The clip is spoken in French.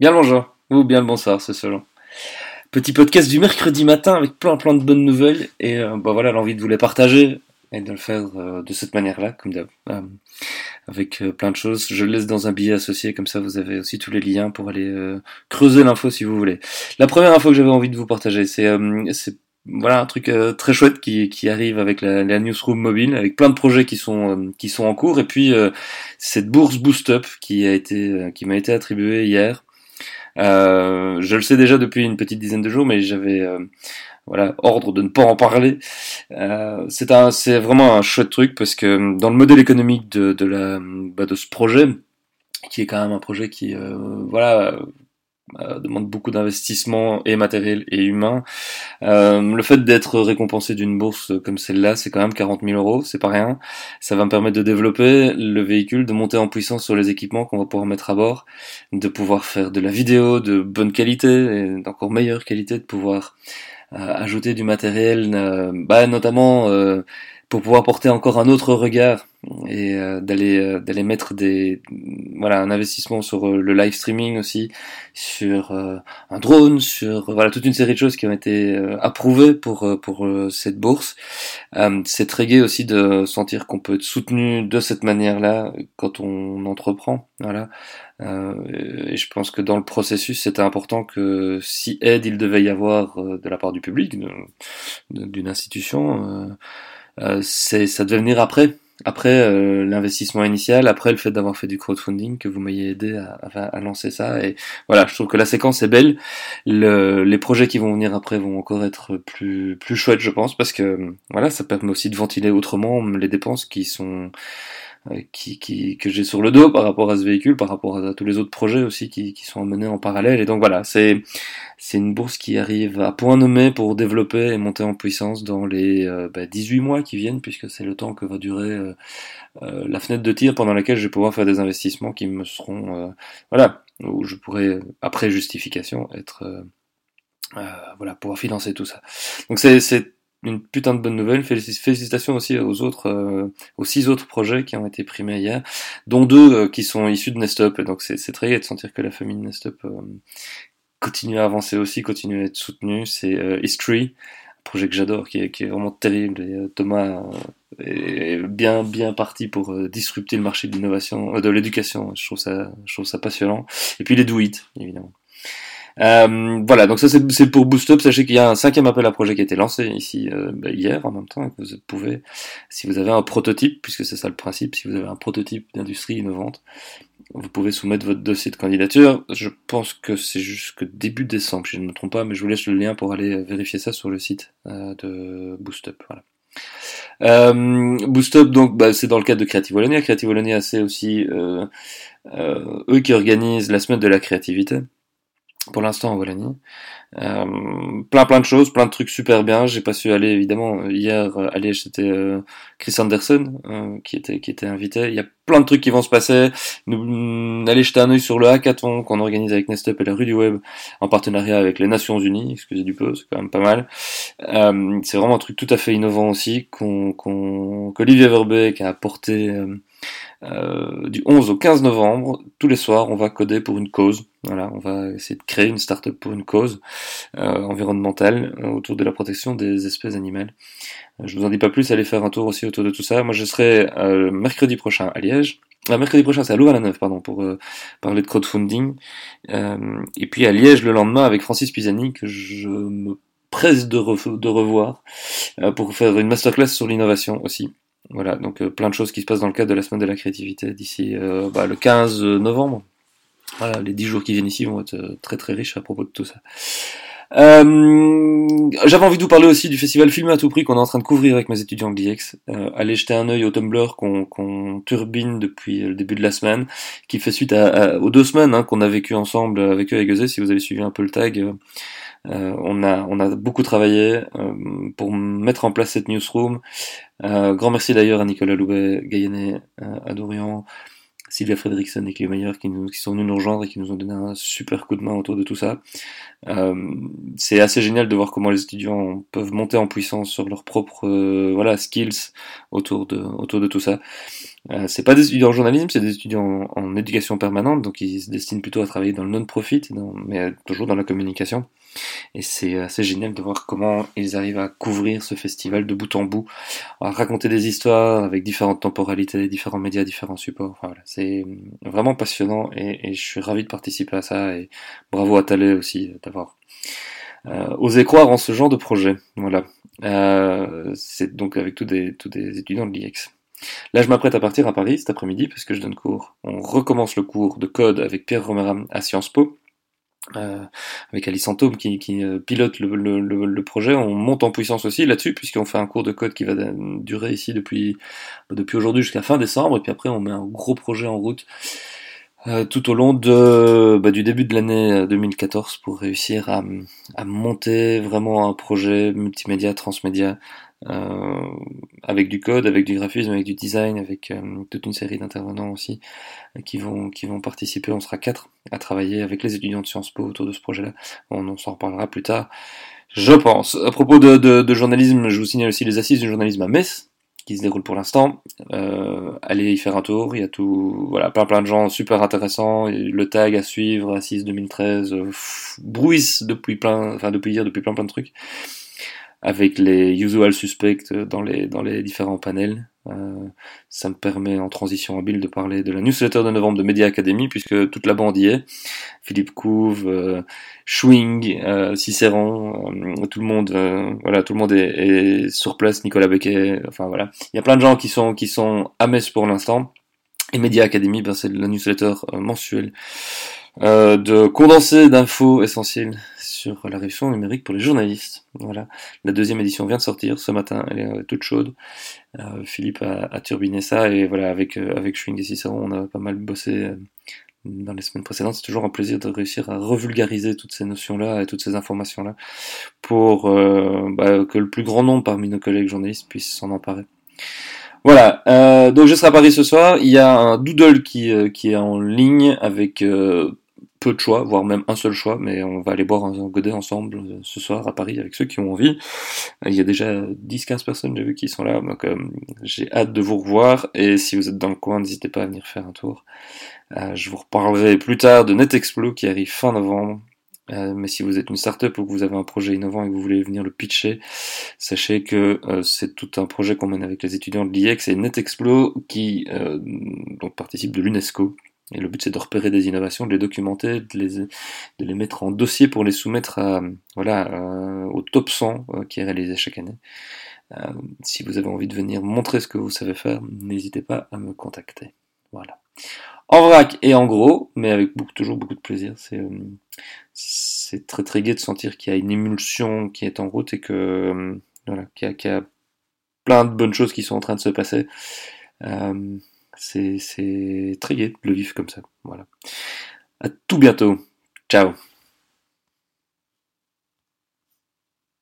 Bien le bonjour, ou bien le bonsoir, c'est selon. Petit podcast du mercredi matin avec plein plein de bonnes nouvelles et euh, bah voilà l'envie de vous les partager et de le faire euh, de cette manière-là, comme d'hab, euh, avec plein de choses. Je laisse dans un billet associé, comme ça vous avez aussi tous les liens pour aller creuser l'info si vous voulez. La première info que j'avais envie de vous partager, c'est voilà un truc très chouette qui, qui arrive avec la, newsroom mobile, avec plein de projets qui sont qui sont en cours, et puis cette bourse Boost Up qui a été qui m'a été attribuée hier. Euh, je le sais déjà depuis une petite dizaine de jours, mais j'avais euh, voilà ordre de ne pas en parler. Euh, c'est un c'est vraiment un chouette truc parce que dans le modèle économique de de la bah, de ce projet, qui est quand même un projet qui euh, voilà euh, demande beaucoup d'investissement et matériel et humain. Euh, le fait d'être récompensé d'une bourse comme celle-là, c'est quand même 40 000 euros, c'est pas rien. Ça va me permettre de développer le véhicule, de monter en puissance sur les équipements qu'on va pouvoir mettre à bord, de pouvoir faire de la vidéo de bonne qualité et d'encore meilleure qualité, de pouvoir euh, ajouter du matériel, euh, bah, notamment euh, pour pouvoir porter encore un autre regard et euh, d'aller euh, d'aller mettre des voilà un investissement sur euh, le live streaming aussi sur euh, un drone sur voilà toute une série de choses qui ont été euh, approuvées pour euh, pour euh, cette bourse. Euh, c'est très gai aussi de sentir qu'on peut être soutenu de cette manière-là quand on entreprend voilà. Euh, et je pense que dans le processus c'était important que si aide il devait y avoir euh, de la part du public d'une institution euh, euh, c'est ça devait venir après après euh, l'investissement initial, après le fait d'avoir fait du crowdfunding, que vous m'ayez aidé à, lancer ça. Et voilà, je trouve que la séquence est belle. Le- les projets qui vont venir après vont encore être plus plus chouettes, je pense, parce que voilà, ça permet aussi de ventiler autrement les dépenses qui sont euh, qui, qui, que j'ai sur le dos par rapport à ce véhicule, par rapport à, tous les autres projets aussi qui, qui sont menés en parallèle. Et donc voilà, c'est c'est une bourse qui arrive à point nommé pour développer et monter en puissance dans les euh, bah, 18 mois qui viennent, puisque c'est le temps que va durer euh, euh, la fenêtre de tir pendant laquelle je vais pouvoir faire des investissements qui me seront, euh, voilà, où je pourrai, après justification, être, euh, euh, voilà, pouvoir financer tout ça. Donc c'est une putain de bonne nouvelle. Félici- Félicitations aussi aux autres, euh, aux six autres projets qui ont été primés hier, dont deux euh, qui sont issus de Nestup. Et donc c'est très gai de sentir que la famille de Nestup euh, continue à avancer aussi, continue à être soutenue. C'est euh, History, un projet que j'adore, qui qui est vraiment terrible. Et euh, Thomas euh, est bien bien parti pour disrupter le marché de l'innovation, de l'éducation. Je trouve ça, je trouve ça passionnant. Et puis les Do It, évidemment. Euh, voilà, donc ça c'est pour Boost Up. Sachez qu'il y a un cinquième appel à projet qui a été lancé ici euh, bah, hier en même temps. que vous pouvez, si vous avez un prototype, puisque c'est ça le principe, si vous avez un prototype d'industrie innovante, vous pouvez soumettre votre dossier de candidature. Je pense que c'est jusque début décembre, si je ne me trompe pas, mais je vous laisse le lien pour aller vérifier ça sur le site euh, de Boost Up. Voilà. Euh, donc, bah, c'est dans le cadre de Creative Wallonia. Creative Wallonia, c'est aussi euh, euh, eux qui organisent la semaine de la créativité pour l'instant en Wallonie. Euh, plein plein de choses, plein de trucs super bien. J'ai pas su aller évidemment hier euh, à Liège, c'était euh, Chris Anderson euh, qui était qui était invité. Il y a plein de trucs qui vont se passer. Nous, mm, allez jeter un œil sur le hackathon qu'on organise avec Nestup et la rue du web en partenariat avec les Nations Unies. Excusez du peu, c'est quand même pas mal. Euh, c'est vraiment un truc tout à fait innovant aussi qu'on qu'on qu'Olivier Verbeek a apporté. Euh, du 11 au 15 novembre, tous les soirs, on va coder pour une cause. Voilà, on va essayer de créer une start-up pour une cause euh, environnementale euh, autour de la protection des espèces animales. Euh, je vous en dis pas plus, allez faire un tour aussi autour de tout ça. Moi, je serai euh, mercredi prochain à Liège. Ah, mercredi prochain, c'est à Louvain-la-Neuve, pardon, pour euh, parler de crowdfunding. Euh, et puis à Liège le lendemain avec Francis Pisani, que je me presse de, re- de revoir, euh, pour faire une masterclass sur l'innovation aussi. Voilà, donc euh, plein de choses qui se passent dans le cadre de la semaine de la créativité d'ici euh, bah, le 15 novembre. Voilà, les 10 jours qui viennent ici vont être euh, très très riches à propos de tout ça. Euh, J'avais envie de vous parler aussi du festival Film à tout prix qu'on est en train de couvrir avec mes étudiants de. Euh, allez jeter un œil au Tumblr qu'on turbine depuis le début de la semaine, qui fait suite à, aux deux semaines hein, qu'on a vécu ensemble avec eux et Gazé. Si vous avez suivi un peu le tag, euh, on a on a beaucoup travaillé euh, pour mettre en place cette newsroom. Euh, grand merci d'ailleurs à Nicolas Loubet, Gaïanet, euh, à Dorian, Sylvia Fredrickson et Clé Meyer qui, qui sont venus nous rejoindre et qui nous ont donné un super coup de main autour de tout ça. C'est assez génial de voir comment les étudiants peuvent monter en puissance sur leurs propres voilà skills autour de autour de tout ça. Euh, c'est pas des étudiants en journalisme, c'est des étudiants en, éducation permanente, donc ils se destinent plutôt à travailler dans le non-profit, mais toujours dans la communication. Et c'est assez génial de voir comment ils arrivent à couvrir ce festival de bout en bout, à raconter des histoires avec différentes temporalités, différents médias, différents supports. Voilà, c'est vraiment passionnant et, et, je suis ravi de participer à ça et bravo à Thalé aussi d'avoir euh, osé croire en ce genre de projet. Voilà. Euh, c'est donc avec tous des, tous des étudiants de l'IEX. Là, je m'apprête à partir à Paris cet après-midi parce que je donne cours. On recommence le cours de code avec Pierre Romeram à Sciences Po. Euh, avec Alice Antome qui, euh, pilote le, projet. On monte en puissance aussi là-dessus, puisqu'on fait un cours de code qui va durer ici depuis, aujourd'hui jusqu'à fin décembre, et puis après on met un gros projet en route euh, tout au long de, bah, du début de l'année 2014 pour réussir à, monter vraiment un projet multimédia, transmédia, euh, avec du code, avec du graphisme, avec du design, avec euh, toute une série d'intervenants aussi euh, qui vont qui vont participer. On sera quatre à travailler avec les étudiants de Sciences Po autour de ce projet-là. On, on s'en reparlera plus tard. Je pense. À propos de, de, de, journalisme, je vous signale aussi les assises du journalisme à Metz qui se déroulent pour l'instant. Euh, allez y faire un tour. Il y a tout, voilà, plein plein de gens super intéressants. Le tag à suivre, Assises 2013, euh, depuis plein, enfin depuis hier, depuis plein plein de trucs avec les usual suspects dans les, dans les différents panels. Euh, ça me permet en transition habile de parler de la newsletter de novembre de Media Academy puisque toute la bande y est. Philippe Couve, euh, Schwing, euh, Cicéron, euh, tout le monde, euh, voilà, tout le monde est, est, sur place. Nicolas Becquet, enfin voilà, il y a plein de gens qui sont qui sont à Metz pour l'instant. Et Media Academy, ben, c'est la newsletter mensuelle euh, de condensé d'infos essentielles sur la révision numérique pour les journalistes. Voilà, la deuxième édition vient de sortir ce matin, elle est toute chaude. Euh, Philippe a, turbiné ça et voilà, avec euh, avec Schwing et Cicéron, on a pas mal bossé euh, dans les semaines précédentes. C'est toujours un plaisir de réussir à revulgariser toutes ces notions-là et toutes ces informations-là pour euh, bah, que le plus grand nombre parmi nos collègues journalistes puissent s'en emparer. Voilà, euh, donc je serai à Paris ce soir. Il y a un doodle qui, euh, qui est en ligne avec euh, peu de choix, voire même un seul choix, mais on va aller boire un, godet ensemble euh, ce soir à Paris avec ceux qui ont envie. Il y a déjà 10-15 personnes, j'ai vu, qui sont là, donc euh, j'ai hâte de vous revoir, et si vous êtes dans le coin, n'hésitez pas à venir faire un tour. Euh, je vous reparlerai plus tard de NetExplo qui arrive fin novembre, mais si vous êtes une startup ou que vous avez un projet innovant et que vous voulez venir le pitcher, sachez que c'est tout un projet qu'on mène avec les étudiants de l'IEX et NetExplo qui euh, donc participe de l'UNESCO. Et le but c'est de repérer des innovations, de les documenter, de les, de les mettre en dossier pour les soumettre à, voilà, au top 100 qui est réalisé chaque année. si vous avez envie de venir montrer ce que vous savez faire, n'hésitez pas à me contacter. Voilà. En vrac et en gros, mais avec beaucoup, toujours beaucoup de plaisir. C'est c'est très très gai de sentir qu'il y a une émulsion qui est en route et que euh, voilà, qu'il y, y, a plein de bonnes choses qui sont en train de se passer. C'est très gai le vivre comme ça. Voilà. À tout bientôt. Ciao.